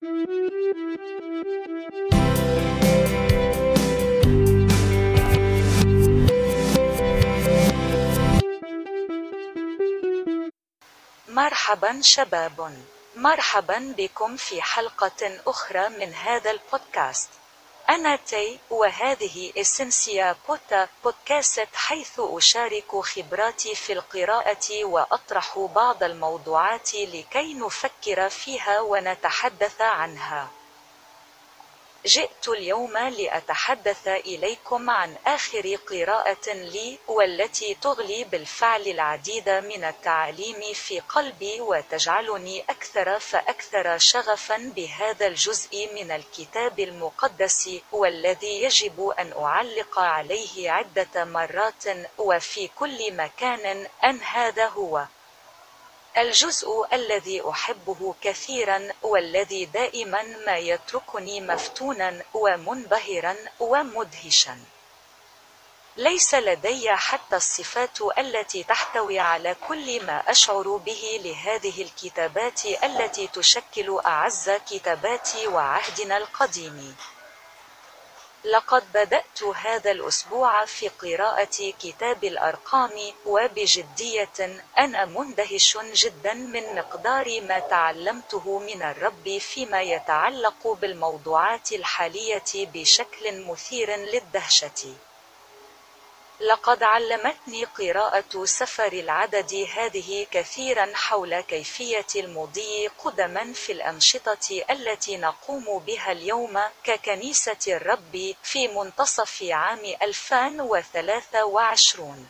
مرحبا شباب. مرحبا بكم في حلقة أخرى من هذا البودكاست. أنا تي وهذه إسنسيا بوتا بودكاست حيث أشارك خبراتي في القراءة وأطرح بعض الموضوعات لكي نفكر فيها ونتحدث عنها. جئت اليوم لأتحدث إليكم عن آخر قراءة لي والتي تغلي بالفعل العديد من التعاليم في قلبي وتجعلني أكثر فأكثر شغفا بهذا الجزء من الكتاب المقدس والذي يجب أن أعلق عليه عدة مرات وفي كل مكان أن هذا هو. الجزء الذي أحبه كثيرا والذي دائما ما يتركني مفتونا ومنبهرا ومدهشا. ليس لدي حتى الصفات التي تحتوي على كل ما أشعر به لهذه الكتابات التي تشكل أعز كتابات وعهدنا القديم. لقد بدأت هذا الأسبوع في قراءة كتاب الأرقام وبجدية أنا مندهش جدا من مقدار ما تعلمته من الرب فيما يتعلق بالموضوعات الحالية بشكل مثير للدهشة. لقد علمتني قراءة سفر العدد هذه كثيرا حول كيفية المضي قدما في الأنشطة التي نقوم بها اليوم ككنيسة الرب في منتصف عام 2023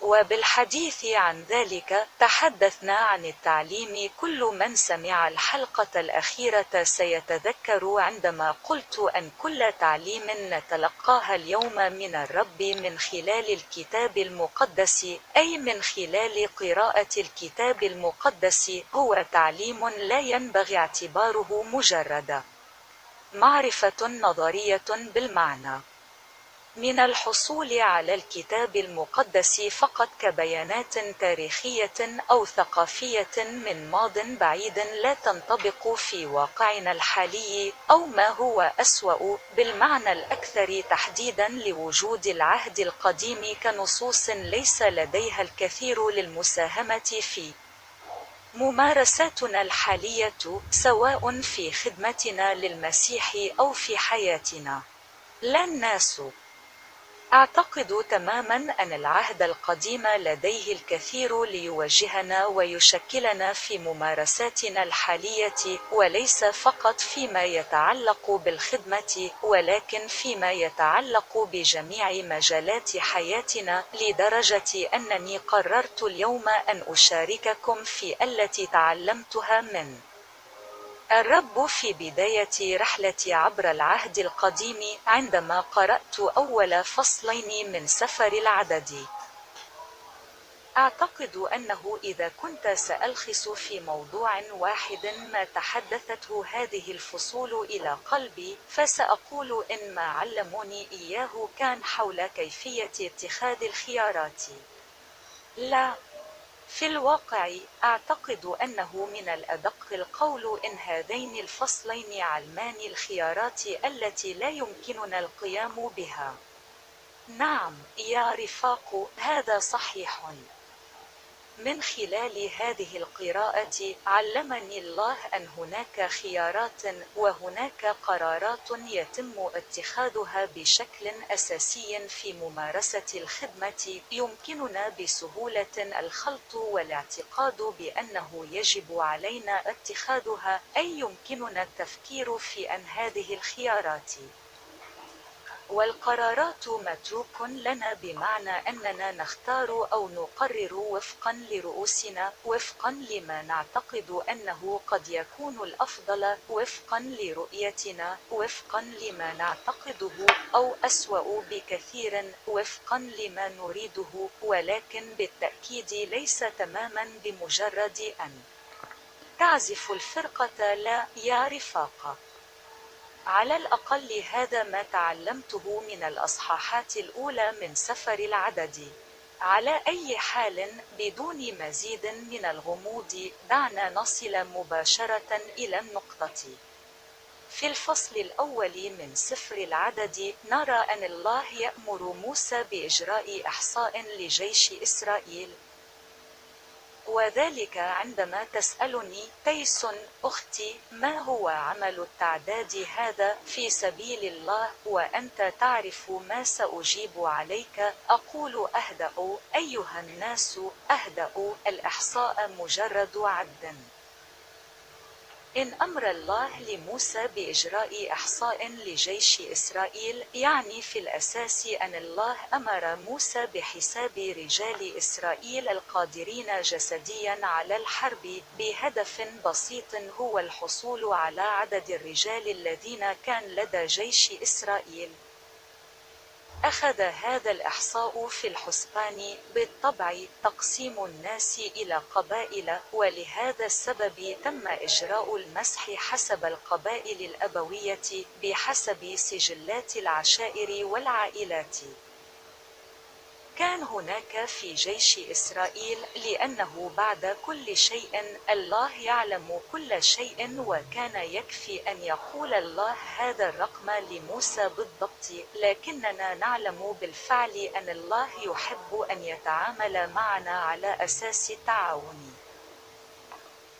وبالحديث عن ذلك تحدثنا عن التعليم كل من سمع الحلقة الأخيرة سيتذكر عندما قلت أن كل تعليم نتلقاها اليوم من الرب من خلال الكتاب المقدس أي من خلال قراءة الكتاب المقدس هو تعليم لا ينبغي اعتباره مجرد معرفة نظرية بالمعنى. من الحصول على الكتاب المقدس فقط كبيانات تاريخية أو ثقافية من ماض بعيد لا تنطبق في واقعنا الحالي أو ما هو أسوأ بالمعنى الأكثر تحديدا لوجود العهد القديم كنصوص ليس لديها الكثير للمساهمة في ممارساتنا الحالية سواء في خدمتنا للمسيح أو في حياتنا. لا الناس أعتقد تماما أن العهد القديم لديه الكثير ليوجهنا ويشكلنا في ممارساتنا الحالية وليس فقط فيما يتعلق بالخدمة ولكن فيما يتعلق بجميع مجالات حياتنا لدرجة أنني قررت اليوم أن أشارككم في التي تعلمتها من الرب في بداية رحلتي عبر العهد القديم عندما قرأت أول فصلين من سفر العدد. أعتقد أنه إذا كنت سألخص في موضوع واحد ما تحدثته هذه الفصول إلى قلبي فسأقول إن ما علموني إياه كان حول كيفية اتخاذ الخيارات. لا في الواقع أعتقد أنه من الأدق القول إن هذين الفصلين علمان الخيارات التي لا يمكننا القيام بها. نعم يا رفاق هذا صحيح من خلال هذه القراءة علمني الله أن هناك خيارات وهناك قرارات يتم اتخاذها بشكل أساسي في ممارسة الخدمة. يمكننا بسهولة الخلط والاعتقاد بأنه يجب علينا اتخاذها. أي يمكننا التفكير في أن هذه الخيارات؟ والقرارات متروك لنا بمعنى أننا نختار أو نقرر وفقا لرؤوسنا وفقا لما نعتقد أنه قد يكون الأفضل وفقا لرؤيتنا وفقا لما نعتقده أو أسوأ بكثير وفقا لما نريده ولكن بالتأكيد ليس تماما بمجرد أن. تعزف الفرقة لا يا رفاقة. على الأقل هذا ما تعلمته من الأصحاحات الأولى من سفر العدد. على أي حال بدون مزيد من الغموض دعنا نصل مباشرة إلى النقطة. في الفصل الأول من سفر العدد نرى أن الله يأمر موسى بإجراء إحصاء لجيش إسرائيل. وذلك عندما تسألني تيس أختي ما هو عمل التعداد هذا في سبيل الله؟ وأنت تعرف ما سأجيب عليك؟ أقول أهدأ أيها الناس أهدأ الإحصاء مجرد عد. إن أمر الله لموسى بإجراء إحصاء لجيش إسرائيل يعني في الأساس أن الله أمر موسى بحساب رجال إسرائيل القادرين جسديا على الحرب بهدف بسيط هو الحصول على عدد الرجال الذين كان لدى جيش إسرائيل. أخذ هذا الإحصاء في الحسبان بالطبع تقسيم الناس إلى قبائل ولهذا السبب تم إجراء المسح حسب القبائل الأبوية بحسب سجلات العشائر والعائلات. كان هناك في جيش إسرائيل لأنه بعد كل شيء الله يعلم كل شيء وكان يكفي أن يقول الله هذا الرقم لموسى بالضبط لكننا نعلم بالفعل أن الله يحب أن يتعامل معنا على أساس تعاوني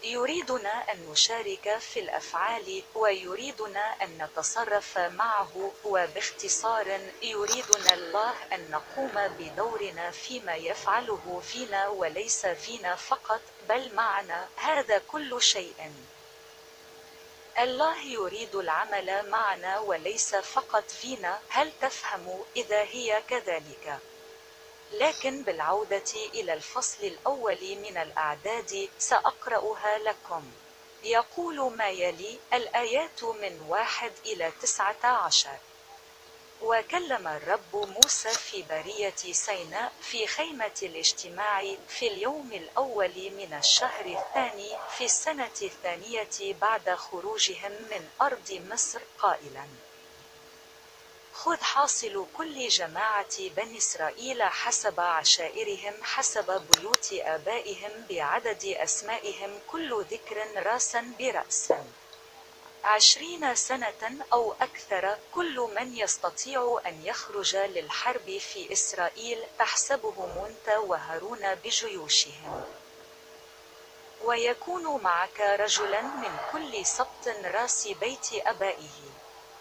يريدنا أن نشارك في الأفعال ويريدنا أن نتصرف معه وباختصار يريدنا الله أن نقوم بدورنا فيما يفعله فينا وليس فينا فقط بل معنا. هذا كل شيء. الله يريد العمل معنا وليس فقط فينا. هل تفهم إذا هي كذلك؟ لكن بالعودة إلى الفصل الأول من الأعداد سأقرأها لكم. يقول ما يلي الآيات من واحد إلى تسعة عشر. وكلم الرب موسى في برية سيناء في خيمة الاجتماع في اليوم الأول من الشهر الثاني في السنة الثانية بعد خروجهم من أرض مصر قائلاً. خذ حاصل كل جماعة بني إسرائيل حسب عشائرهم حسب بيوت آبائهم بعدد أسمائهم كل ذكر راسا برأس. عشرين سنة أو أكثر كل من يستطيع أن يخرج للحرب في إسرائيل تحسبه منت وهارون بجيوشهم. ويكون معك رجلا من كل سبط راس بيت أبائه.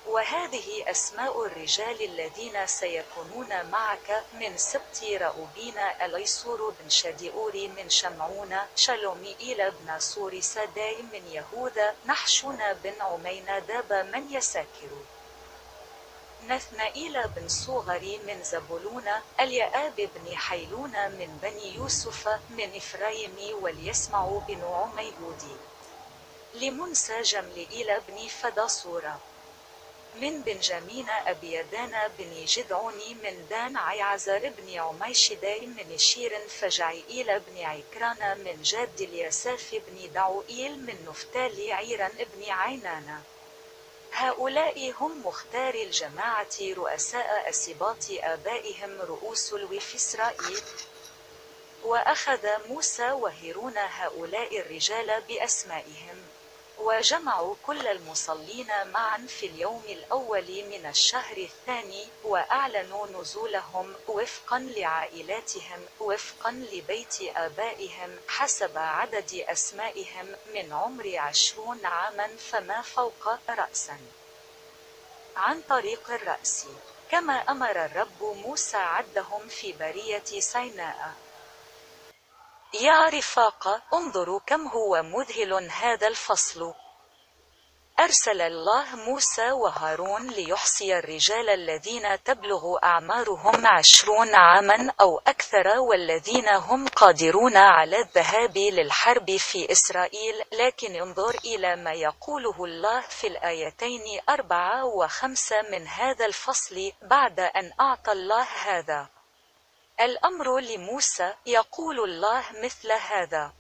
وهذه أسماء الرجال الذين سيكونون معك من سبط رأوبين أليسور بن شديئور من شمعون شلوميئيل بن سور سداي من يهوذا نحشون بن عميناداب من يساكر. نثنائيل بن صوغر من زبولون اليآب بن حيلون من بني يوسف من إفرايم وليسمع بن عميهودي لمنسى جملئيل بن فدهصور من بنجامين أبيدان بن جدعون من دان عيعزر بن عميشداي من أشير فجعيئيل بن عكران من جاد اليساف بن دعوئيل من نفتالي أخيرع بن عينان. هؤلاء هم مختار الجماعة رؤساء أسباط آبائهم رؤوس الوف إسرائيل. وأخذ موسى وهيرون هؤلاء الرجال بأسمائهم. وجمعوا كل المصلين معا في اليوم الأول من الشهر الثاني وأعلنوا نزولهم وفقا لعائلاتهم وفقا لبيت آبائهم حسب عدد أسمائهم من عمر عشرون عاما فما فوق رأسا. عن طريق الرأس. كما أمر الرب موسى عدهم في برية سيناء. يا رفاق انظروا كم هو مذهل هذا الفصل. أرسل الله موسى وهارون ليحصي الرجال الذين تبلغ أعمارهم عشرون عاما أو أكثر والذين هم قادرون على الذهاب للحرب في إسرائيل. لكن انظر إلى ما يقوله الله في الآيتين أربعة وخمسة من هذا الفصل بعد أن أعطى الله هذا. الأمر لموسى يقول الله مثل هذا.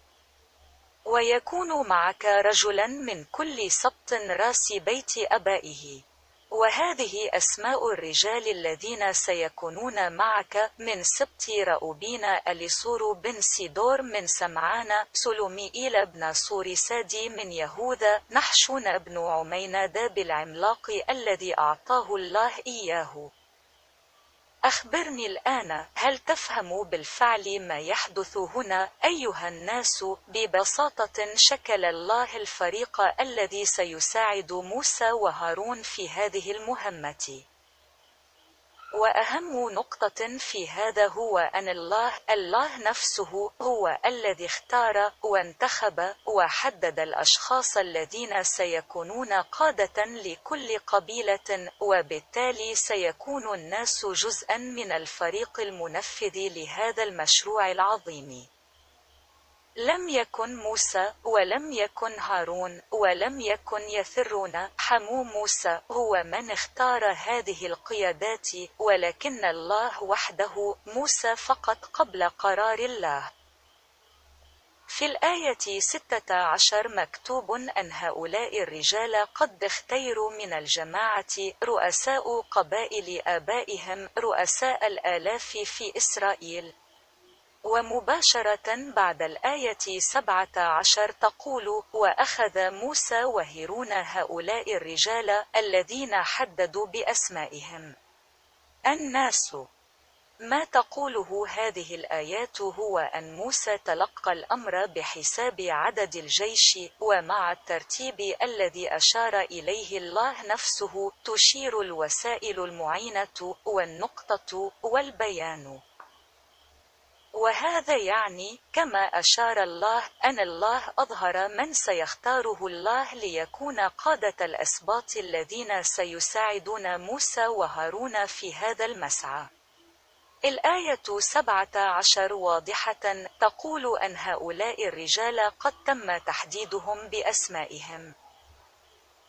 ويكون معك رجلا من كل سبط راس بيت أبائه. وهذه أسماء الرجال الذين سيكونون معك من سبط رأوبين أليسور بن سيدور من سمعان سلوميئيل بن سادي من يهوذا نحشون بن عميناد بالعملاق الذي أعطاه الله إياه. أخبرني الآن هل تفهم بالفعل ما يحدث هنا؟ أيها الناس ببساطة شكل الله الفريق الذي سيساعد موسى وهارون في هذه المهمة. وأهم نقطة في هذا هو أن الله الله نفسه هو الذي اختار وانتخب وحدد الأشخاص الذين سيكونون قادة لكل قبيلة وبالتالي سيكون الناس جزءا من الفريق المنفذ لهذا المشروع العظيم. لم يكن موسى ولم يكن هارون ولم يكن يثرون حمو موسى هو من اختار هذه القيادات ولكن الله وحده موسى فقط قبل قرار الله. في الآية ستة عشر مكتوب أن هؤلاء الرجال قد اختيروا من الجماعة رؤساء قبائل آبائهم رؤساء الآلاف في إسرائيل. ومباشرة بعد الآية سبعة عشر تقول وأخذ موسى وهرون هؤلاء الرجال الذين حددوا بأسمائهم. الناس. ما تقوله هذه الآيات هو أن موسى تلقى الأمر بحساب عدد الجيش ومع الترتيب الذي أشار إليه الله نفسه تشير الوسائل المعينة والنقطة والبيان. وهذا يعني كما أشار الله أن الله أظهر من سيختاره الله ليكون قادة الأسباط الذين سيساعدون موسى وهارون في هذا المسعى. الآية سبعة عشر واضحة تقول أن هؤلاء الرجال قد تم تحديدهم بأسمائهم.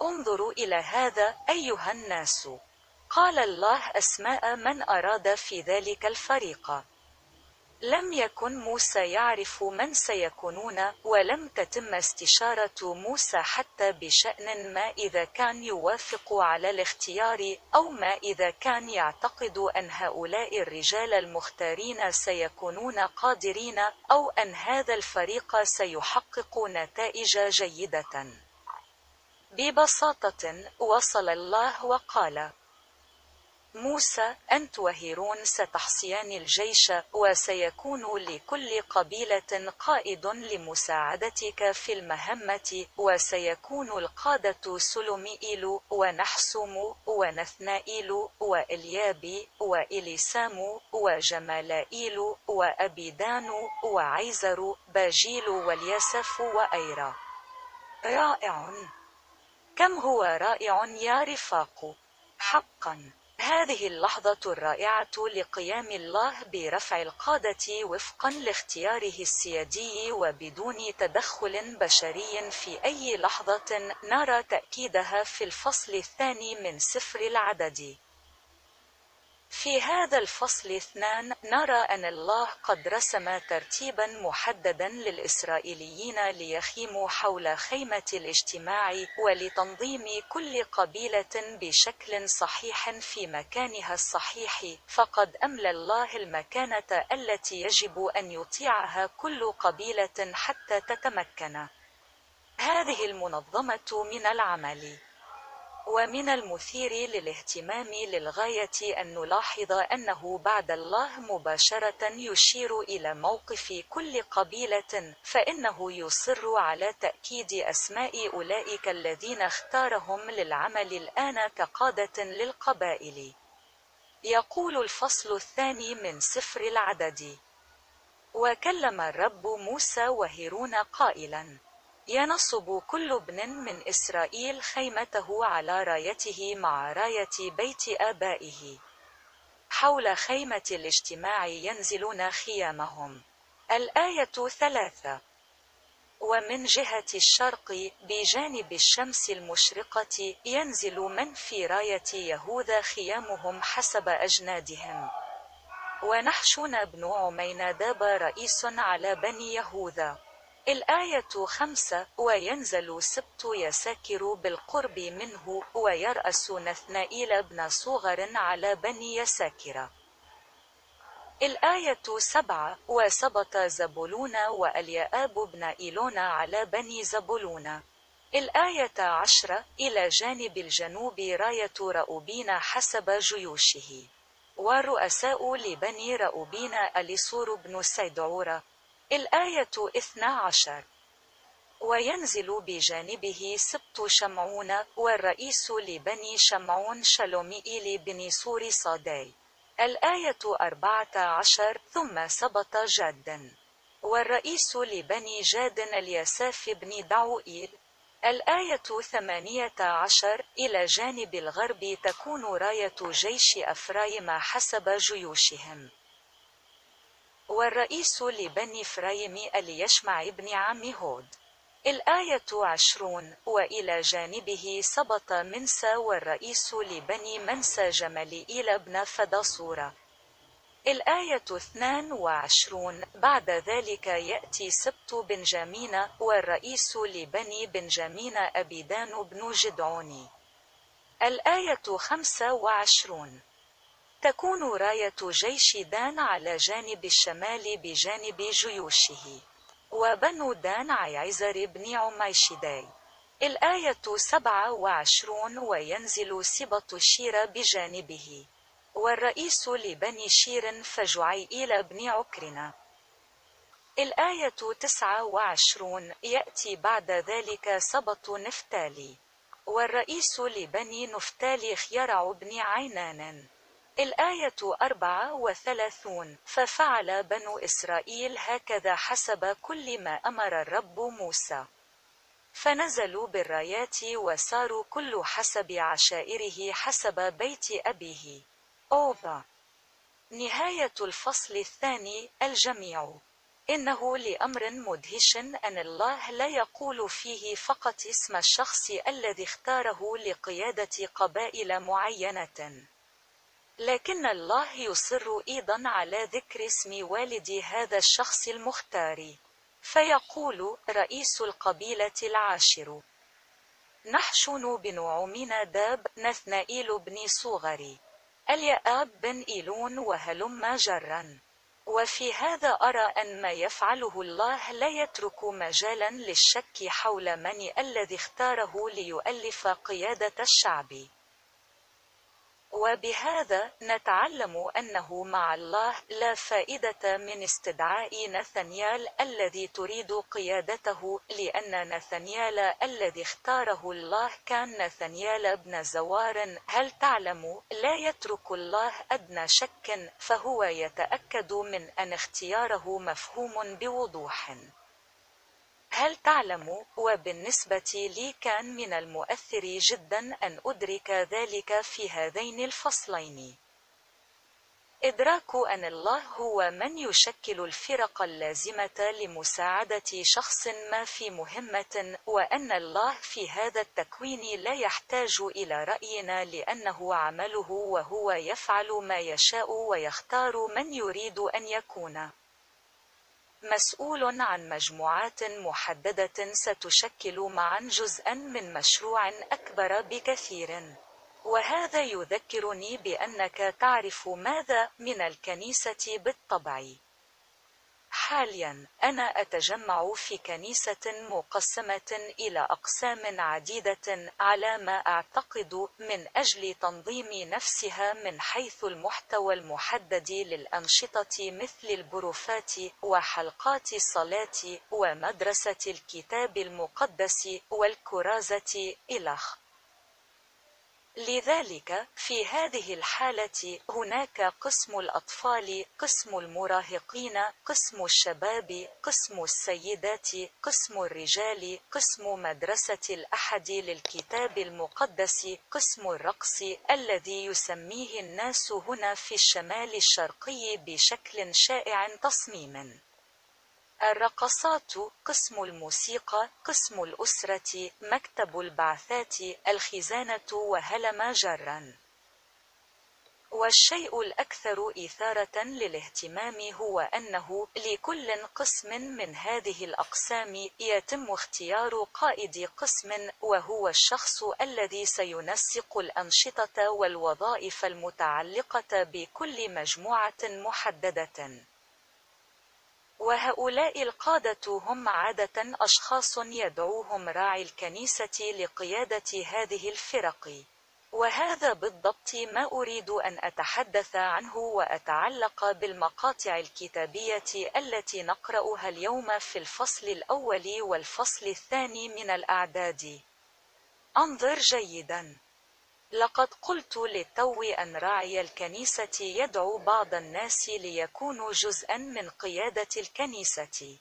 انظروا إلى هذا أيها الناس. قال الله أسماء من أراد في ذلك الفريق. لم يكن موسى يعرف من سيكونون ولم تتم استشارة موسى حتى بشأن ما إذا كان يوافق على الاختيار أو ما إذا كان يعتقد أن هؤلاء الرجال المختارين سيكونون قادرين أو أن هذا الفريق سيحقق نتائج جيدة. ببساطة وصل الله وقال موسى أنت وهيرون ستحصيان الجيش وسيكون لكل قبيلة قائد لمساعدتك في المهمة وسيكون القادة سلوميئيل ونحسوم ونثنائيل وإليابي وإليسام وجمالائيل وأبيدان وعيزر باجيل والياسف وأيرا. رائع. كم هو رائع يا رفاق. حقا. هذه اللحظة الرائعة لقيام الله برفع القادة وفقا لاختياره السيادي وبدون تدخل بشري في أي لحظة نرى تأكيدها في الفصل الثاني من سفر العدد. في هذا الفصل اثنان نرى أن الله قد رسم ترتيبا محددا للإسرائيليين ليخيموا حول خيمة الاجتماع ولتنظيم كل قبيلة بشكل صحيح في مكانها الصحيح. فقد أملى الله المكانة التي يجب أن يطيعها كل قبيلة حتى تتمكن. هذه المنظمة من العمل. ومن المثير للاهتمام للغاية أن نلاحظ أنه بعد الله مباشرة يشير إلى موقف كل قبيلة فإنه يصر على تأكيد أسماء أولئك الذين اختارهم للعمل الآن كقادة للقبائل. يقول الفصل الثاني من سفر العدد وكلم الرب موسى وهرون قائلا ينصب كل ابن من إسرائيل خيمته على رايته مع راية بيت آبائه. حول خيمة الاجتماع ينزلون خيامهم. الآية ثلاثة. ومن جهة الشرق بجانب الشمس المشرقة ينزل من في راية يهوذا خيامهم حسب أجنادهم. ونحشون بن عميناداب رئيس على بني يهوذا. الآية خمسة وينزل سبط يساكر بالقرب منه ويرأس نثنائيل بن صغر على بني يساكر. الآية سبعة وسبط زبلون وأليآب بن إيلون على بني زبلون. الآية عشرة إلى جانب الجنوب راية رأوبين حسب جيوشه. والرؤساء لبني رأوبين أليسور بن سيدعور الآية اثنا عشر. وينزل بجانبه سبط شمعون والرئيس لبني شمعون شلومئيل بن سور صادي. الآية أربعة عشر ثم سبط جادا. والرئيس لبني جاد اليساف بن دعوئيل. الآية ثمانية عشر إلى جانب الغرب تكون راية جيش أفرايم حسب جيوشهم. والرئيس لبني فرايم اليشمع بن عم هود. الآية عشرون وإلى جانبه سبط منسى والرئيس لبني منسى جمالئيل بن فداصورة. الآية اثنان وعشرون بعد ذلك يأتي سبط بنجامين والرئيس لبني بنجامين أبيدان بن جدعوني الآية خمسة وعشرون تكون راية جيش دان على جانب الشمال بجانب جيوشه. وبنو دان عيزر بن عميشداي. الآية سبعة وعشرون وينزل سبط أشير بجانبه. والرئيس لبني أشير فجعيئيل بن عكرن الآية تسعة وعشرون يأتي بعد ذلك سبط نفتالي. والرئيس لبني نفتالي خيرع بن عينان. الآية أربعة وثلاثون ففعل بنو إسرائيل هكذا حسب كل ما أمر الرب موسى. فنزلوا بالرايات وساروا كل حسب عشائره حسب بيت أبيه أوبا نهاية الفصل الثاني الجميع. إنه لأمر مدهش أن الله لا يقول فيه فقط اسم الشخص الذي اختاره لقيادة قبائل معينة. لكن الله يصر أيضا على ذكر اسم والد هذا الشخص المختار فيقول رئيس القبيلة العاشر. نحشن بن داب نثنائيل بن صغري اليآب بن إيلون وهلم جرا. وفي هذا أرى أن ما يفعله الله لا يترك مجالا للشك حول من الذي اختاره ليؤلف قيادة الشعب. وبهذا نتعلم أنه مع الله لا فائدة من استدعاء نثنيال الذي تريد قيادته لأن نثنيال الذي اختاره الله كان نثنيال بن زوار. هل تعلم لا يترك الله أدنى شك؟ فهو يتأكد من أن اختياره مفهوم بوضوح. هل تعلم وبالنسبة لي كان من المؤثر جدا أن أدرك ذلك في هذين الفصلين؟ إدراك أن الله هو من يشكل الفرق اللازمة لمساعدة شخص ما في مهمة وأن الله في هذا التكوين لا يحتاج إلى رأينا لأنه عمله وهو يفعل ما يشاء ويختار من يريد أن يكون. مسؤول عن مجموعات محددة ستشكل معا جزءا من مشروع أكبر بكثير. وهذا يذكرني بأنك تعرف ماذا من الكنيسة بالطبع. حاليا أنا أتجمع في كنيسة مقسمة إلى أقسام عديدة على ما أعتقد من أجل تنظيم نفسها من حيث المحتوى المحدد للأنشطة مثل البروفات وحلقات الصلاة ومدرسة الكتاب المقدس والكرازة إلخ لذلك في هذه الحالة هناك قسم الأطفال قسم المراهقين قسم الشباب قسم السيدات قسم الرجال قسم مدرسة الأحد للكتاب المقدس قسم الرقص الذي يسميه الناس هنا في الشمال الشرقي بشكل شائع تصميم الرقصات قسم الموسيقى قسم الأسرة مكتب البعثات الخزانة وهلم جرا. والشيء الأكثر إثارة للاهتمام هو أنه لكل قسم من هذه الأقسام يتم اختيار قائد قسم وهو الشخص الذي سينسق الأنشطة والوظائف المتعلقة بكل مجموعة محددة. وهؤلاء القادة هم عادة أشخاص يدعوهم راعي الكنيسة لقيادة هذه الفرق وهذا بالضبط ما أريد أن أتحدث عنه وأتعلق بالمقاطع الكتابية التي نقرأها اليوم في الفصل الأول والفصل الثاني من الأعداد. انظر جيدا. لقد قلت للتو أن راعي الكنيسة يدعو بعض الناس ليكونوا جزءا من قيادة الكنيسة.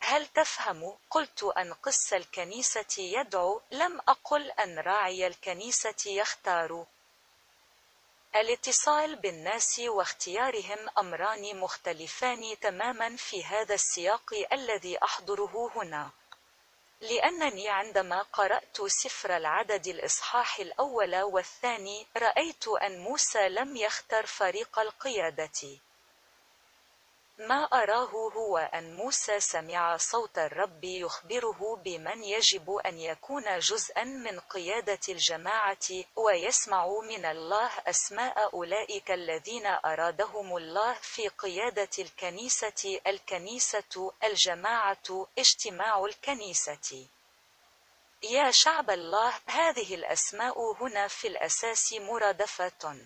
هل تفهم؟ قلت أن قس الكنيسة يدعو، لم أقل أن راعي الكنيسة يختار. الاتصال بالناس واختيارهم أمران مختلفان تماما في هذا السياق الذي أحضره هنا. لأنني عندما قرأت سفر العدد الإصحاح الأول والثاني، رأيت أن موسى لم يختر فريق القيادة. ما أراه هو أن موسى سمع صوت الرب يخبره بمن يجب أن يكون جزءا من قيادة الجماعة ويسمع من الله أسماء أولئك الذين أرادهم الله في قيادة الكنيسة الكنيسة الجماعة اجتماع الكنيسة. يا شعب الله هذه الأسماء هنا في الأساس مرادفة.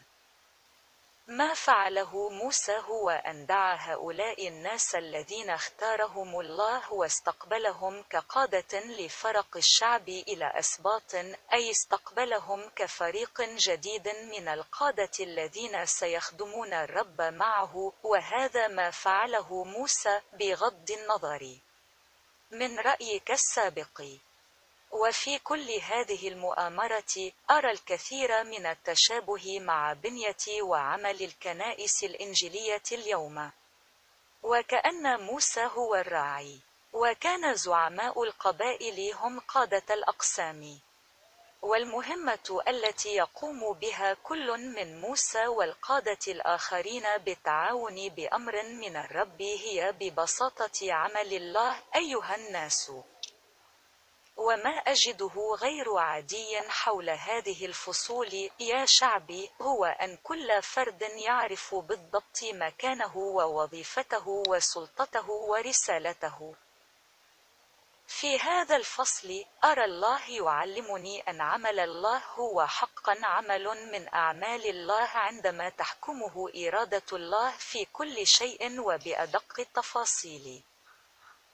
ما فعله موسى هو أن دعا هؤلاء الناس الذين اختارهم الله واستقبلهم كقادة لفرق الشعب إلى أسباط أي استقبلهم كفريق جديد من القادة الذين سيخدمون الرب معه وهذا ما فعله موسى بغض النظر. من رأيك السابق. وفي كل هذه المؤامرة أرى الكثير من التشابه مع بنية وعمل الكنائس الإنجيلية اليوم. وكأن موسى هو الراعي وكان زعماء القبائل هم قادة الأقسام. والمهمة التي يقوم بها كل من موسى والقادة الآخرين بالتعاون بأمر من الرب هي ببساطة عمل الله أيها الناس. وما أجده غير عادي حول هذه الفصول يا شعبي هو أن كل فرد يعرف بالضبط مكانه ووظيفته وسلطته ورسالته. في هذا الفصل أرى الله يعلمني أن عمل الله هو حقا عمل من أعمال الله عندما تحكمه إرادة الله في كل شيء وبأدق التفاصيل.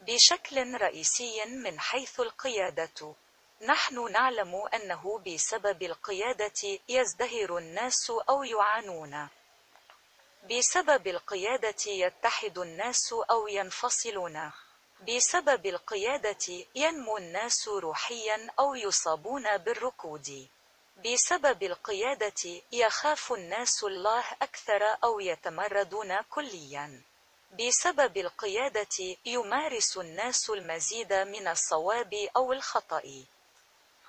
بشكل رئيسي من حيث القيادة. نحن نعلم أنه بسبب القيادة يزدهر الناس أو يعانون. بسبب القيادة يتحد الناس أو ينفصلون. بسبب القيادة ينمو الناس روحيا أو يصابون بالركود. بسبب القيادة يخاف الناس الله أكثر أو يتمردون كليا. بسبب القيادة يمارس الناس المزيد من الصواب أو الخطأ.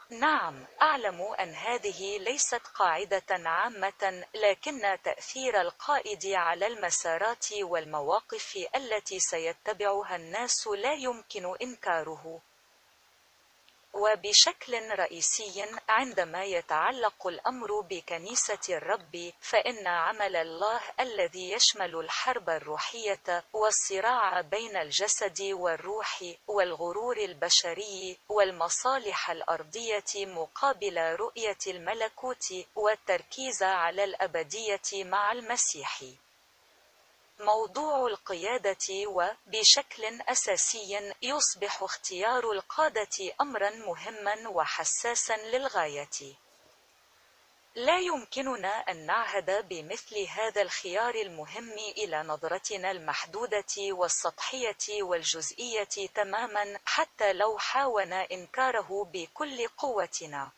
نعم، أعلم أن هذه ليست قاعدة عامة، لكن تأثير القائد على المسارات والمواقف التي سيتبعها الناس لا يمكن إنكاره. وبشكل رئيسي عندما يتعلق الأمر بكنيسة الرب فإن عمل الله الذي يشمل الحرب الروحية والصراع بين الجسد والروح والغرور البشري والمصالح الأرضية مقابل رؤية الملكوت والتركيز على الأبدية مع المسيح. موضوع القيادة وبشكل أساسي يصبح اختيار القادة أمرا مهما وحساسا للغاية. لا يمكننا أن نعهد بمثل هذا الخيار المهم إلى نظرتنا المحدودة والسطحية والجزئية تماما حتى لو حاولنا إنكاره بكل قوتنا.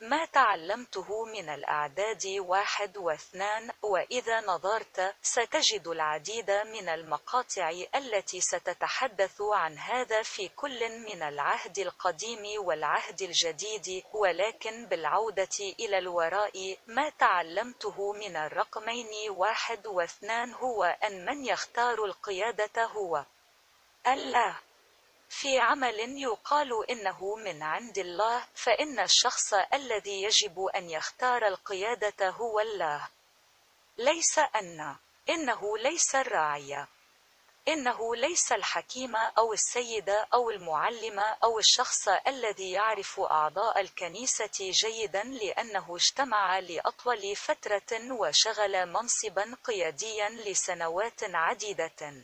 ما تعلمته من الأعداد واحد واثنان وإذا نظرت ستجد العديد من المقاطع التي ستتحدث عن هذا في كل من العهد القديم والعهد الجديد. ولكن بالعودة إلى الوراء ما تعلمته من الرقمين واحد واثنان هو أن من يختار القيادة هو الله في عمل يقال إنه من عند الله فإن الشخص الذي يجب أن يختار القيادة هو الله. ليس أن إنه ليس الراعي. إنه ليس الحكيم أو السيد أو المعلم أو الشخص الذي يعرف أعضاء الكنيسة جيدا لأنه اجتمع لأطول فترة وشغل منصبا قياديا لسنوات عديدة.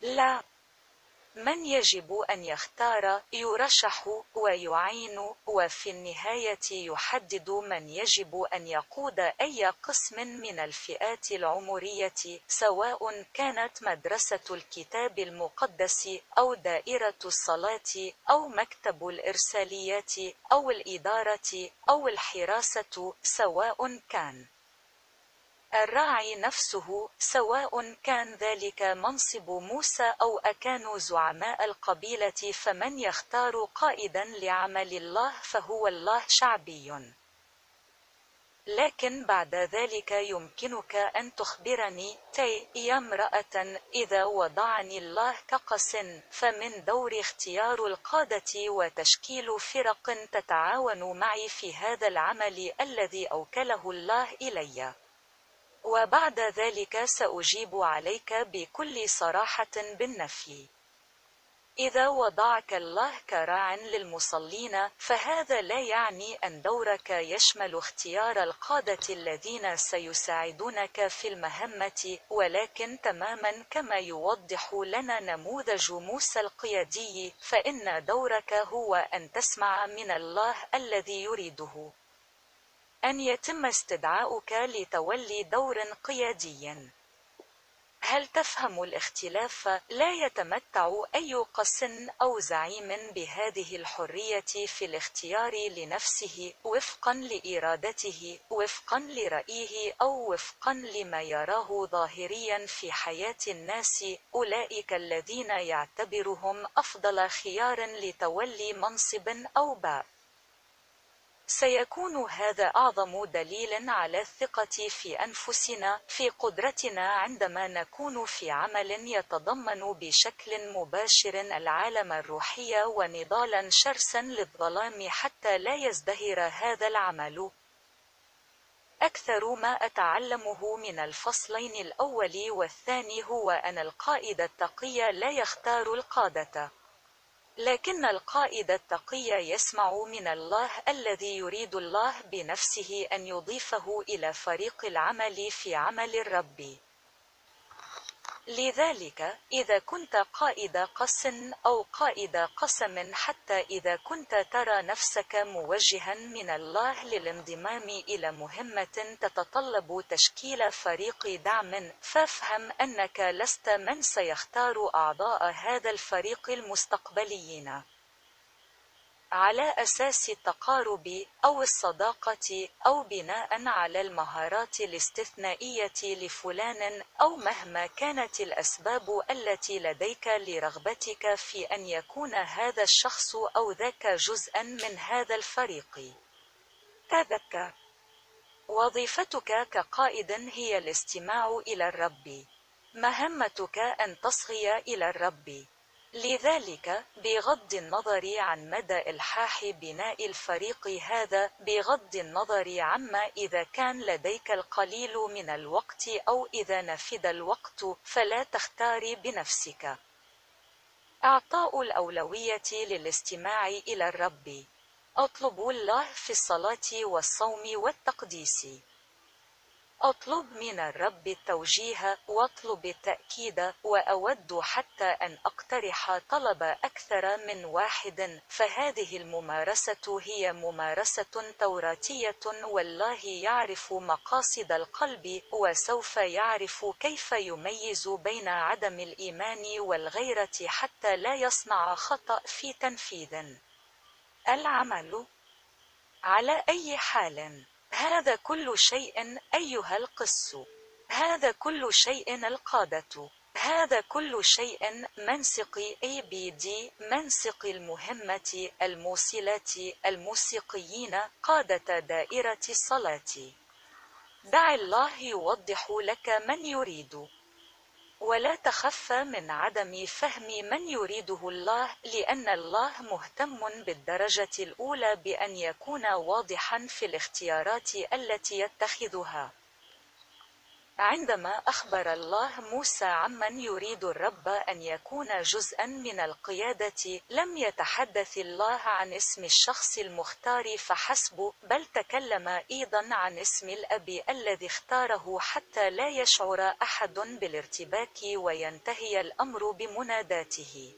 لا. من يجب أن يختار يرشح ويعين وفي النهاية يحدد من يجب أن يقود أي قسم من الفئات العمرية سواء كانت مدرسة الكتاب المقدس أو دائرة الصلاة أو مكتب الإرساليات أو الإدارة أو الحراسة سواء كان. الراعي نفسه سواء كان ذلك منصب موسى أو أكانوا زعماء القبيلة فمن يختار قائدا لعمل الله فهو الله شعبي. لكن بعد ذلك يمكنك أن تخبرني تي يا امرأة إذا وضعني الله كقس فمن دور اختيار القادة وتشكيل فرق تتعاون معي في هذا العمل الذي أوكله الله إليّ. وبعد ذلك سأجيب عليك بكل صراحة بالنفي. إذا وضعك الله كراع للمصلين فهذا لا يعني أن دورك يشمل اختيار القادة الذين سيساعدونك في المهمة ولكن تماما كما يوضح لنا نموذج موسى القيادي فإن دورك هو أن تسمع من الله الذي يريده. أن يتم استدعاؤك لتولي دور قيادي. هل تفهم الاختلاف؟ لا يتمتع أي قس أو زعيم بهذه الحرية في الاختيار لنفسه وفقا لإرادته وفقا لرأيه أو وفقا لما يراه ظاهريا في حياة الناس. أولئك الذين يعتبرهم أفضل خيار لتولي منصب أو باء. سيكون هذا أعظم دليل على الثقة في أنفسنا في قدرتنا عندما نكون في عمل يتضمن بشكل مباشر العالم الروحي ونضالا شرسا للظلام حتى لا يزدهر هذا العمل. أكثر ما أتعلمه من الفصلين الأول والثاني هو أن القائد التقي لا يختار القادة. لكن القائد التقي يسمع من الله الذي يريد الله بنفسه أن يضيفه إلى فريق العمل في عمل الرب. لذلك إذا كنت قائد قس أو قائد قسم حتى إذا كنت ترى نفسك موجها من الله للانضمام إلى مهمة تتطلب تشكيل فريق دعم فافهم أنك لست من سيختار أعضاء هذا الفريق المستقبليين. على أساس التقارب أو الصداقة أو بناء على المهارات الاستثنائية لفلان أو مهما كانت الأسباب التي لديك لرغبتك في أن يكون هذا الشخص أو ذاك جزءا من هذا الفريق. تذكر وظيفتك كقائد هي الاستماع إلى الرب. مهمتك أن تصغي إلى الرب. لذلك بغض النظر عن مدى إلحاح بناء الفريق هذا بغض النظر عما إذا كان لديك القليل من الوقت أو إذا نفد الوقت فلا تختاري بنفسك. إعطاء الأولوية للاستماع إلى الرب. اطلبوا الله في الصلاة والصوم والتقديس. أطلب من الرب التوجيه واطلب التأكيد وأود حتى أن أقترح طلب أكثر من واحد فهذه الممارسة هي ممارسة توراتية والله يعرف مقاصد القلب وسوف يعرف كيف يميز بين عدم الإيمان والغيرة حتى لا يصنع خطأ في تنفيذ. العمل على أي حال. هذا كل شيء أيها القس. هذا كل شيء القادة. هذا كل شيء منسق اي بي دي منسق المهمة الموصلة الموسيقيين قادة دائرة الصلاة. دع الله يوضح لك من يريد. ولا تخف من عدم فهم من يريده الله لأن الله مهتم بالدرجة الأولى بأن يكون واضحا في الاختيارات التي يتخذها. عندما أخبر الله موسى عمن يريد الرب أن يكون جزءا من القيادة لم يتحدث الله عن اسم الشخص المختار فحسب بل تكلم أيضا عن اسم الأب الذي اختاره حتى لا يشعر أحد بالارتباك وينتهي الأمر بمناداته.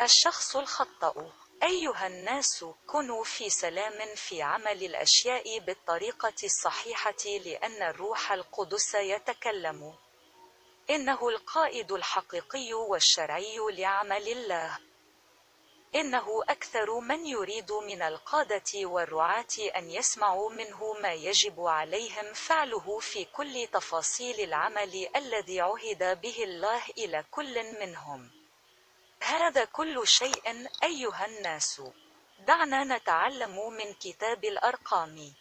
الشخص الخطأ. أيها الناس كونوا في سلام في عمل الأشياء بالطريقة الصحيحة لأن الروح القدس يتكلم. إنه القائد الحقيقي والشرعي لعمل الله. إنه أكثر من يريد من القادة والرعاة أن يسمعوا منه ما يجب عليهم فعله في كل تفاصيل العمل الذي عهد به الله إلى كل منهم. هذا كل شيء أيها الناس. دعنا نتعلم من كتاب الأرقام.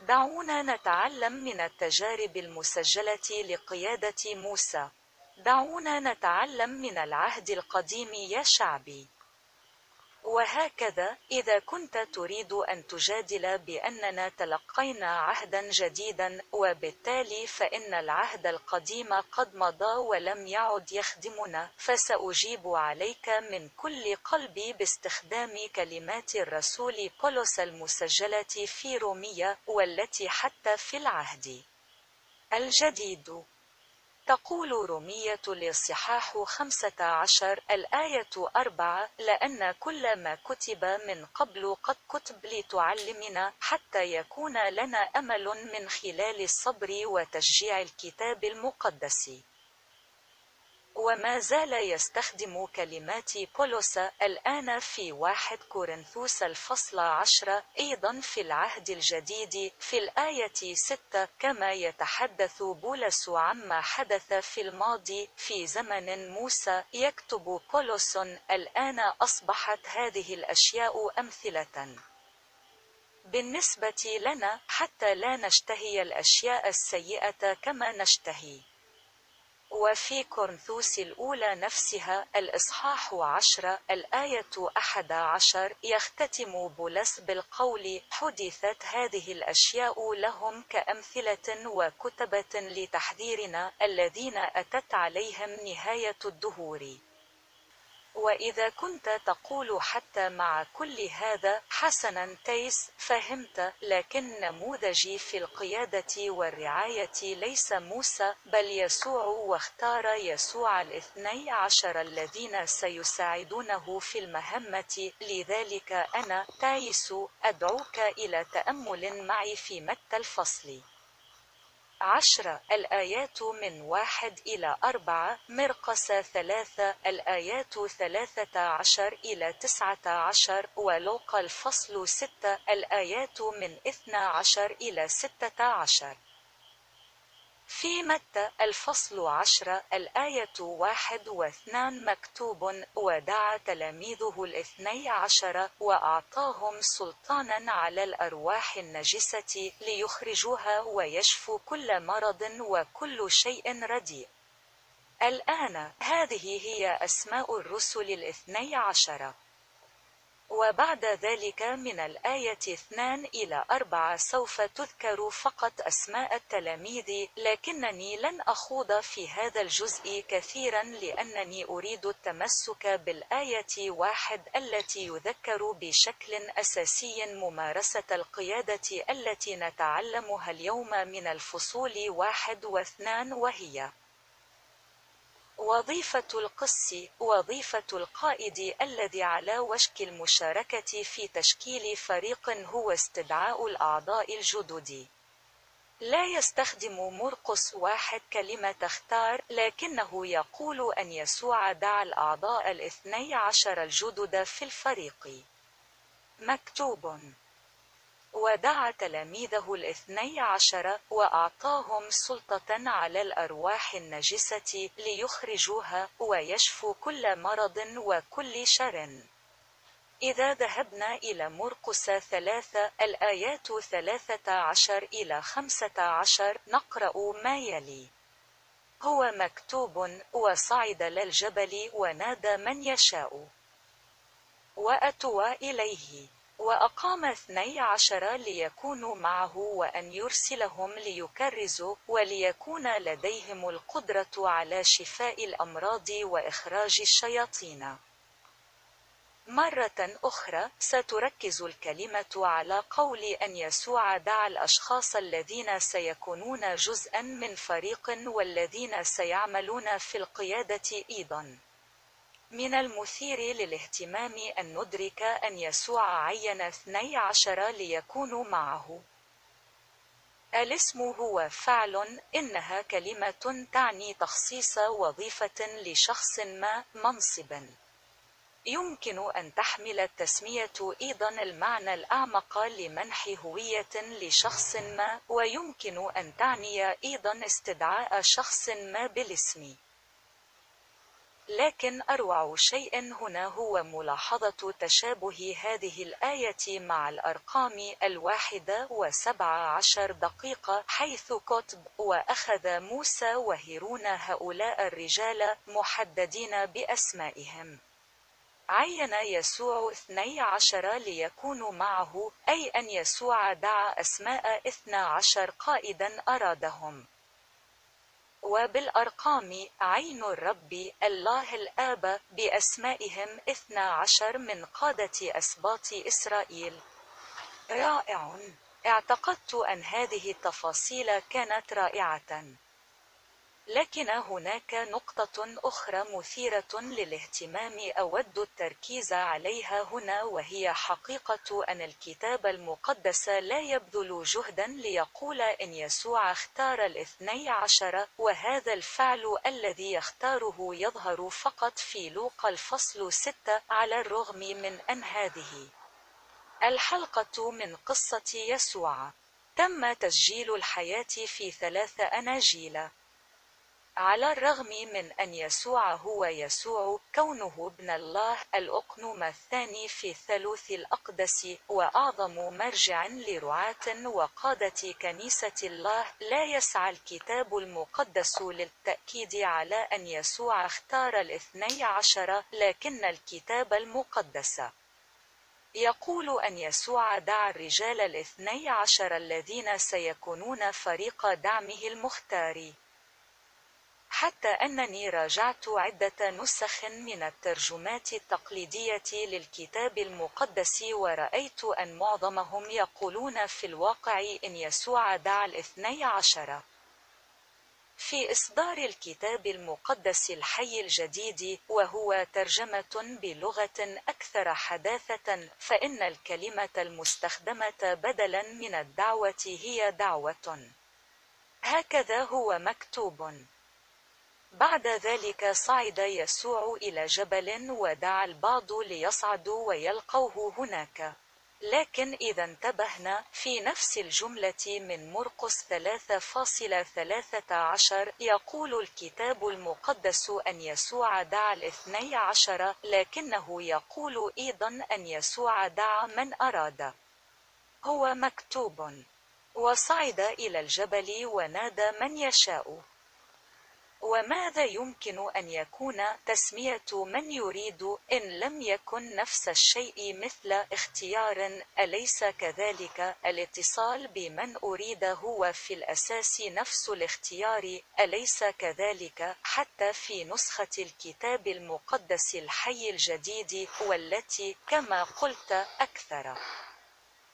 دعونا نتعلم من التجارب المسجلة لقيادة موسى. دعونا نتعلم من العهد القديم يا شعبي. وهكذا إذا كنت تريد أن تجادل بأننا تلقينا عهدا جديدا وبالتالي فإن العهد القديم قد مضى ولم يعد يخدمنا فسأجيب عليك من كل قلبي باستخدام كلمات الرسول بولس المسجلة في رومية والتي حتى في العهد. الجديد. تقول رومية الإصحاح خمسة عشر الآية أربعة لأن كل ما كتب من قبل قد كتب لتعلمنا حتى يكون لنا أمل من خلال الصبر وتشجيع الكتاب المقدس. وما زال يستخدم كلمات بولس الآن في واحد كورنثوس الفصل عشر أيضا في العهد الجديد في الآية ستة كما يتحدث بولس عما حدث في الماضي في زمن موسى. يكتب بولس الآن أصبحت هذه الأشياء أمثلة. بالنسبة لنا حتى لا نشتهي الأشياء السيئة كما نشتهي. وفي كورنثوس الأولى نفسها الإصحاح عشر الآية أحد عشر يختتم بولس بالقول حدثت هذه الأشياء لهم كأمثلة وكتبة لتحذيرنا الذين أتت عليهم نهاية الدهور. وإذا كنت تقول حتى مع كل هذا حسنا تيس فهمت لكن نموذجي في القيادة والرعاية ليس موسى بل يسوع واختار يسوع الاثني عشر الذين سيساعدونه في المهمة. لذلك أنا تايس أدعوك إلى تأمل معي في متى الفصل. عشرة الآيات من واحد إلى أربعة مرقس ثلاثة الآيات ثلاثة عشر إلى تسعة عشر ولوقا الفصل ستة الآيات من اثنا عشر إلى ستة عشر. في متى الفصل عشرة الآية واحد واثنان مكتوب ودعا تلاميذه الاثني عشر وأعطاهم سلطانا على الأرواح النجسة ليخرجوها ويشفوا كل مرض وكل شيء رديء. الآن هذه هي أسماء الرسل الاثني عشر. وبعد ذلك من الآية 2 إلى 4 سوف تذكر فقط أسماء التلاميذ لكنني لن أخوض في هذا الجزء كثيرا لأنني أريد التمسك بالآية واحد التي يذكر بشكل أساسي ممارسة القيادة التي نتعلمها اليوم من الفصول واحد واثنان وهي وظيفة القس وظيفة القائد الذي على وشك المشاركة في تشكيل فريق هو استدعاء الأعضاء الجدد. لا يستخدم مرقس واحد كلمة اختار لكنه يقول أن يسوع دعا الأعضاء الاثني عشر الجدد في الفريق. مكتوب ودعا تلاميذه الاثني عشر وأعطاهم سلطة على الأرواح النجسة ليخرجوها ويشفوا كل مرض وكل شر. إذا ذهبنا إلى مرقس ثلاثة الآيات ثلاثة عشر إلى خمسة عشر نقرأ ما يلي. هو مكتوب وصعد للجبل ونادى من يشاء. وأتوا إليه. وأقام اثني عشر ليكونوا معه وأن يرسلهم ليكرزوا وليكون لديهم القدرة على شفاء الأمراض وإخراج الشياطين. مرة أخرى ستركز الكلمة على قول أن يسوع دعا الأشخاص الذين سيكونون جزءا من فريق والذين سيعملون في القيادة أيضا. من المثير للاهتمام أن ندرك أن يسوع عين اثني عشر ليكونوا معه. الاسم هو فعل إنها كلمة تعني تخصيص وظيفة لشخص ما منصبا. يمكن أن تحمل التسمية أيضا المعنى الأعمق لمنح هوية لشخص ما ويمكن أن تعني أيضا استدعاء شخص ما بالاسم. لكن أروع شيء هنا هو ملاحظة تشابه هذه الآية مع الأرقام الواحدة وسبع عشر دقيقة حيث كتب وأخذ موسى وهيرون هؤلاء الرجال محددين بأسمائهم عين يسوع اثني عشر ليكونوا معه أي أن يسوع دعا أسماء اثنا عشر قائدا أرادهم. وبالأرقام عين الرب الله الآب بأسمائهم اثنا عشر من قادة أسباط إسرائيل. رائع. اعتقدت أن هذه التفاصيل كانت رائعة. لكن هناك نقطة أخرى مثيرة للاهتمام أود التركيز عليها هنا وهي حقيقة أن الكتاب المقدس لا يبذل جهدا ليقول إن يسوع اختار الاثني عشر وهذا الفعل الذي يختاره يظهر فقط في لوقا الفصل ستة على الرغم من أن هذه الحلقة من قصة يسوع. تم تسجيل الحياة في ثلاث أناجيل. على الرغم من أن يسوع هو يسوع كونه ابن الله الأقنوم الثاني في الثالوث الأقدس وأعظم مرجع لرعاة وقادة كنيسة الله لا يسعى الكتاب المقدس للتأكيد على أن يسوع اختار الاثني عشر لكن الكتاب المقدس. يقول أن يسوع دعا الرجال الاثني عشر الذين سيكونون فريق دعمه المختار. حتى أنني راجعت عدة نسخ من الترجمات التقليدية للكتاب المقدس ورأيت أن معظمهم يقولون في الواقع إن يسوع دعا الاثني عشر. في إصدار الكتاب المقدس الحي الجديد وهو ترجمة بلغة أكثر حداثة فإن الكلمة المستخدمة بدلا من الدعوة هي دعوة. هكذا هو مكتوب. بعد ذلك صعد يسوع إلى جبل ودعا البعض ليصعدوا ويلقوه هناك. لكن إذا انتبهنا في نفس الجملة من مرقس 3.13 يقول الكتاب المقدس أن يسوع دعا الاثني عشر لكنه يقول أيضا أن يسوع دعا من أراد. هو مكتوب. وصعد إلى الجبل ونادى من يشاء. وماذا يمكن أن يكون تسمية من يريد إن لم يكن نفس الشيء مثل اختيار أليس كذلك؟ الاتصال بمن أريد هو في الأساس نفس الاختيار أليس كذلك؟ حتى في نسخة الكتاب المقدس الحي الجديد والتي كما قلت أكثر.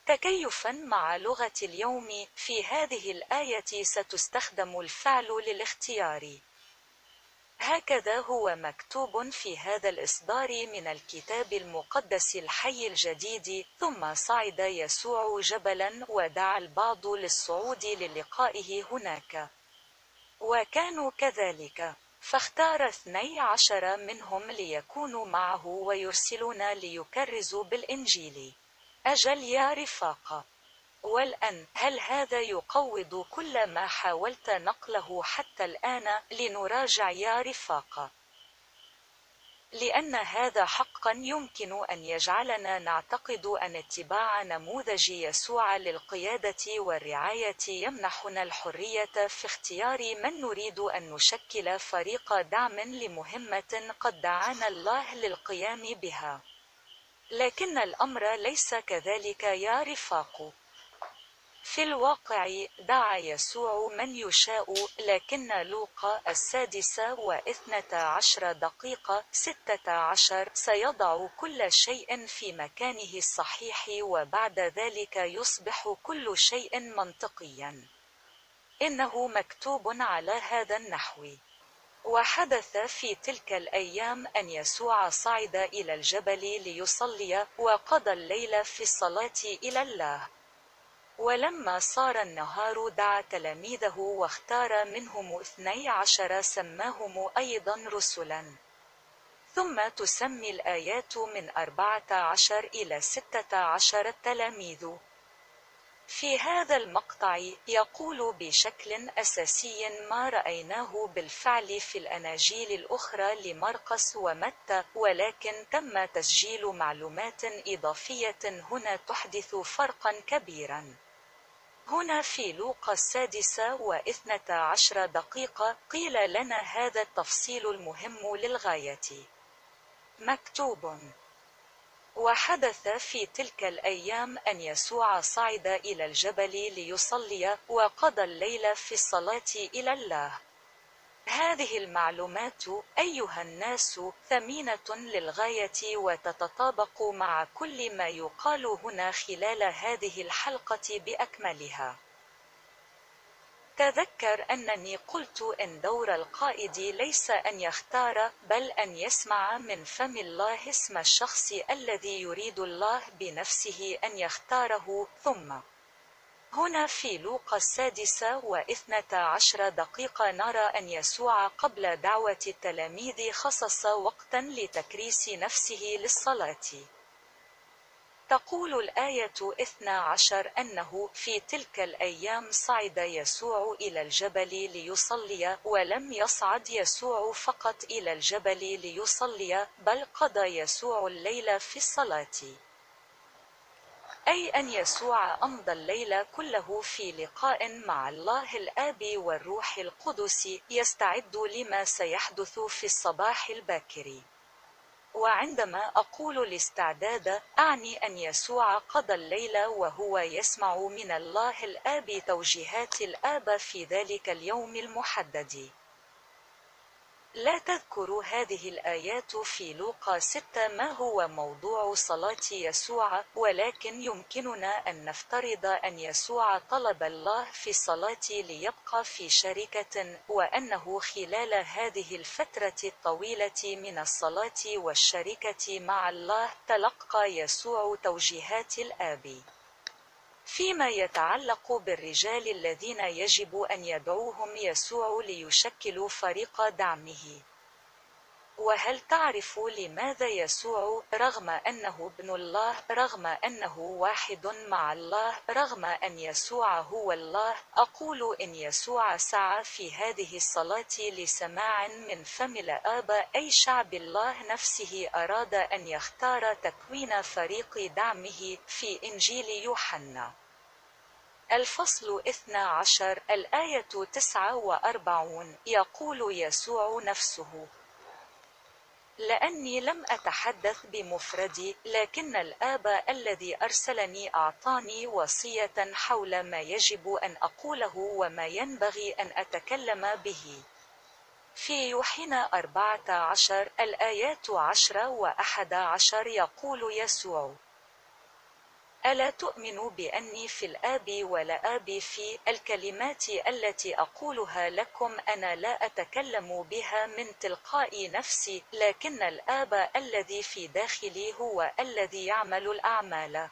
تكيفا مع لغة اليوم في هذه الآية ستستخدم الفعل للاختيار. هكذا هو مكتوب في هذا الإصدار من الكتاب المقدس الحي الجديد ثم صعد يسوع جبلا ودعا البعض للصعود للقائه هناك. وكانوا كذلك. فاختار اثني عشر منهم ليكونوا معه ويرسلون ليكرزوا بالإنجيل. أجل يا رفاق. والآن هل هذا يقوض كل ما حاولت نقله حتى الآن لنراجع يا رفاق لأن هذا حقا يمكن أن يجعلنا نعتقد أن اتباع نموذج يسوع للقيادة والرعاية يمنحنا الحرية في اختيار من نريد أن نشكل فريق دعم لمهمة قد دعانا الله للقيام بها. لكن الأمر ليس كذلك يا رفاق. في الواقع دعا يسوع من يشاء لكن لوقا السادسة واثنة عشر دقيقة ستة عشر سيضع كل شيء في مكانه الصحيح وبعد ذلك يصبح كل شيء منطقيا. إنه مكتوب على هذا النحو. وحدث في تلك الأيام أن يسوع صعد إلى الجبل ليصلي وقضى الليل في الصلاة إلى الله. ولما صار النهار دعا تلاميذه واختار منهم اثني عشر سماهم أيضا رسلا. ثم تسمي الآيات من أربعة عشر إلى ستة عشر التلاميذ في هذا المقطع يقول بشكل أساسي ما رأيناه بالفعل في الأناجيل الأخرى لمرقس ومتى ولكن تم تسجيل معلومات إضافية هنا تحدث فرقا كبيرا. هنا في لوقا السادسة واثنة عشر دقيقة قيل لنا هذا التفصيل المهم للغاية. مكتوب. وحدث في تلك الأيام أن يسوع صعد إلى الجبل ليصلي وقضى الليل في الصلاة إلى الله. هذه المعلومات أيها الناس ثمينة للغاية وتتطابق مع كل ما يقال هنا خلال هذه الحلقة بأكملها. تذكر أنني قلت إن دور القائد ليس أن يختار بل أن يسمع من فم الله اسم الشخص الذي يريد الله بنفسه أن يختاره ثم هنا في لوقا السادسة واثنة عشر دقيقة نرى أن يسوع قبل دعوة التلاميذ خصص وقتا لتكريس نفسه للصلاة. تقول الآية اثنا عشر أنه في تلك الأيام صعد يسوع إلى الجبل ليصلي ولم يصعد يسوع فقط إلى الجبل ليصلي بل قضى يسوع الليل في الصلاة. أي أن يسوع أمضى الليل كله في لقاء مع الله الآب والروح القدس يستعد لما سيحدث في الصباح الباكر. وعندما أقول الاستعداد أعني أن يسوع قضى الليل وهو يسمع من الله الآب توجيهات الآب في ذلك اليوم المحدد. لا تذكر هذه الآيات في لوقا 6 ما هو موضوع صلاة يسوع ولكن يمكننا أن نفترض أن يسوع طلب الله في الصلاة ليبقى في شركة وأنه خلال هذه الفترة الطويلة من الصلاة والشركة مع الله تلقى يسوع توجيهات الآب فيما يتعلق بالرجال الذين يجب أن يدعوهم يسوع ليشكلوا فريق دعمه. وهل تعرف لماذا يسوع رغم أنه ابن الله رغم أنه واحد مع الله رغم أن يسوع هو الله؟ أقول إن يسوع سعى في هذه الصلاة لسماع من فم الآب أي شعب الله نفسه أراد أن يختار تكوين فريق دعمه في إنجيل يوحنا. الفصل اثنى عشر الآية تسعة وأربعون يقول يسوع نفسه لأني لم أتحدث بمفردي لكن الآب الذي أرسلني أعطاني وصية حول ما يجب أن أقوله وما ينبغي أن أتكلم به. في يوحنا أربعة عشر الآيات عشرة وأحد عشر يقول يسوع ألا تؤمن بأني في الآب ولا آب في الكلمات التي أقولها لكم أنا لا أتكلم بها من تلقاء نفسي لكن الآب الذي في داخلي هو الذي يعمل الأعمال.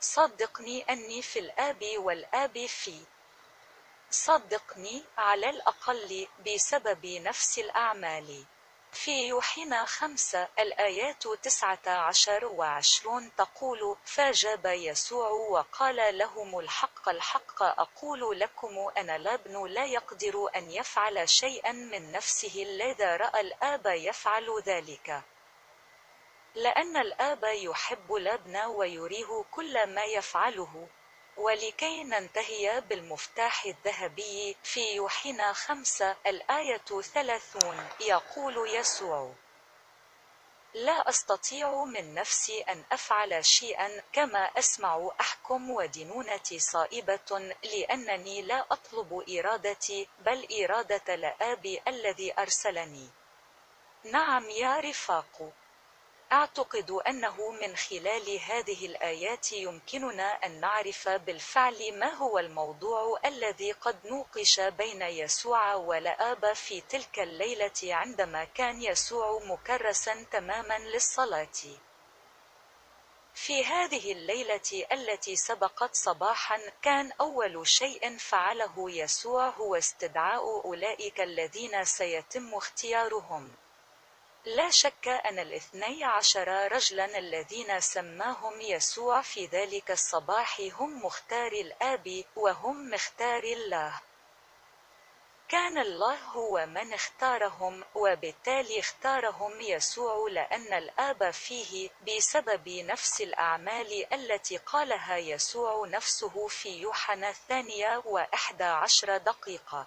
صدقني أني في الآب والآب في. صدقني على الأقل بسبب نفس الأعمال. في يوحنا خمسة الآيات تسعة عشر وعشرون تقول فاجاب يسوع وقال لهم الحق الحق أقول لكم أنا لابن لا يقدر أن يفعل شيئا من نفسه لذا رأى الآب يفعل ذلك. لأن الآب يحب الابن ويريه كل ما يفعله ولكي ننتهي بالمفتاح الذهبي في يوحنا خمسة الآية ثلاثون. يقول يسوع لا أستطيع من نفسي أن أفعل شيئا كما أسمع أحكم ودينونتي صائبة لأنني لا أطلب إرادتي بل إرادة لآبي الذي أرسلني. نعم يا رفاق. أعتقد أنه من خلال هذه الآيات يمكننا أن نعرف بالفعل ما هو الموضوع الذي قد نوقش بين يسوع والآب في تلك الليلة عندما كان يسوع مكرسا تماما للصلاة. في هذه الليلة التي سبقت صباحا كان أول شيء فعله يسوع هو استدعاء أولئك الذين سيتم اختيارهم. لا شك أن الاثني عشر رجلا الذين سماهم يسوع في ذلك الصباح هم مختار الآب وهم مختار الله. كان الله هو من اختارهم وبالتالي اختارهم يسوع لأن الآب فيه بسبب نفس الأعمال التي قالها يسوع نفسه في يوحنا الثانية وإحدى عشر دقيقة.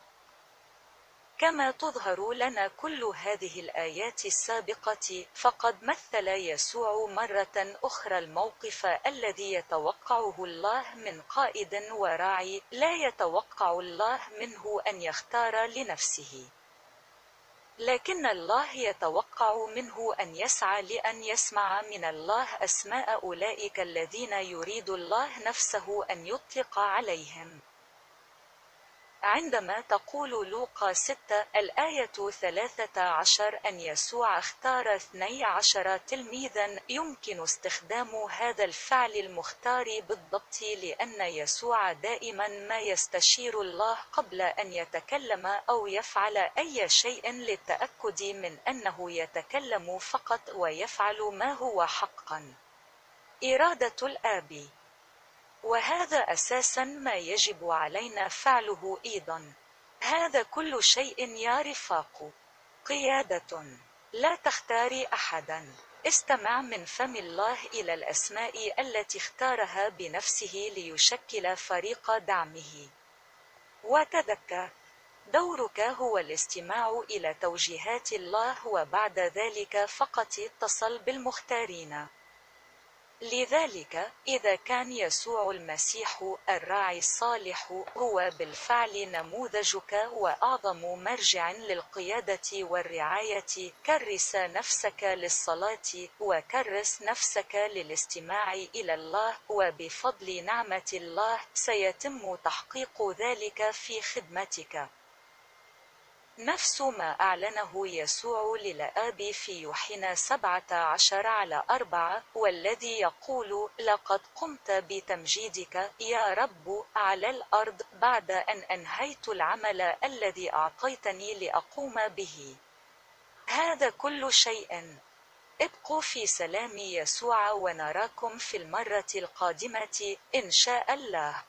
كما تظهر لنا كل هذه الآيات السابقة فقد مثل يسوع مرة أخرى الموقف الذي يتوقعه الله من قائد وراعي لا يتوقع الله منه أن يختار لنفسه. لكن الله يتوقع منه أن يسعى لأن يسمع من الله أسماء أولئك الذين يريد الله نفسه أن يطلق عليهم. عندما تقول لوقا ستة الآية ثلاثة عشر أن يسوع اختار اثني عشر تلميذا يمكن استخدام هذا الفعل المختار بالضبط لأن يسوع دائما ما يستشير الله قبل أن يتكلم أو يفعل أي شيء للتأكد من أنه يتكلم فقط ويفعل ما هو حقا. إرادة الآب وهذا أساسا ما يجب علينا فعله أيضا. هذا كل شيء يا رفاق. قيادة. لا تختاري أحدا. استمع من فم الله إلى الأسماء التي اختارها بنفسه ليشكل فريق دعمه. وتذكر دورك هو الاستماع إلى توجيهات الله وبعد ذلك فقط اتصل بالمختارين. لذلك إذا كان يسوع المسيح الراعي الصالح هو بالفعل نموذجك وأعظم مرجع للقيادة والرعاية كرس نفسك للصلاة وكرس نفسك للاستماع إلى الله وبفضل نعمة الله سيتم تحقيق ذلك في خدمتك. نفس ما أعلنه يسوع للآب في يوحنا سبعة عشر على أربعة والذي يقول لقد قمت بتمجيدك يا رب على الأرض بعد أن أنهيت العمل الذي أعطيتني لأقوم به. هذا كل شيء. ابقوا في سلام يسوع ونراكم في المرة القادمة إن شاء الله.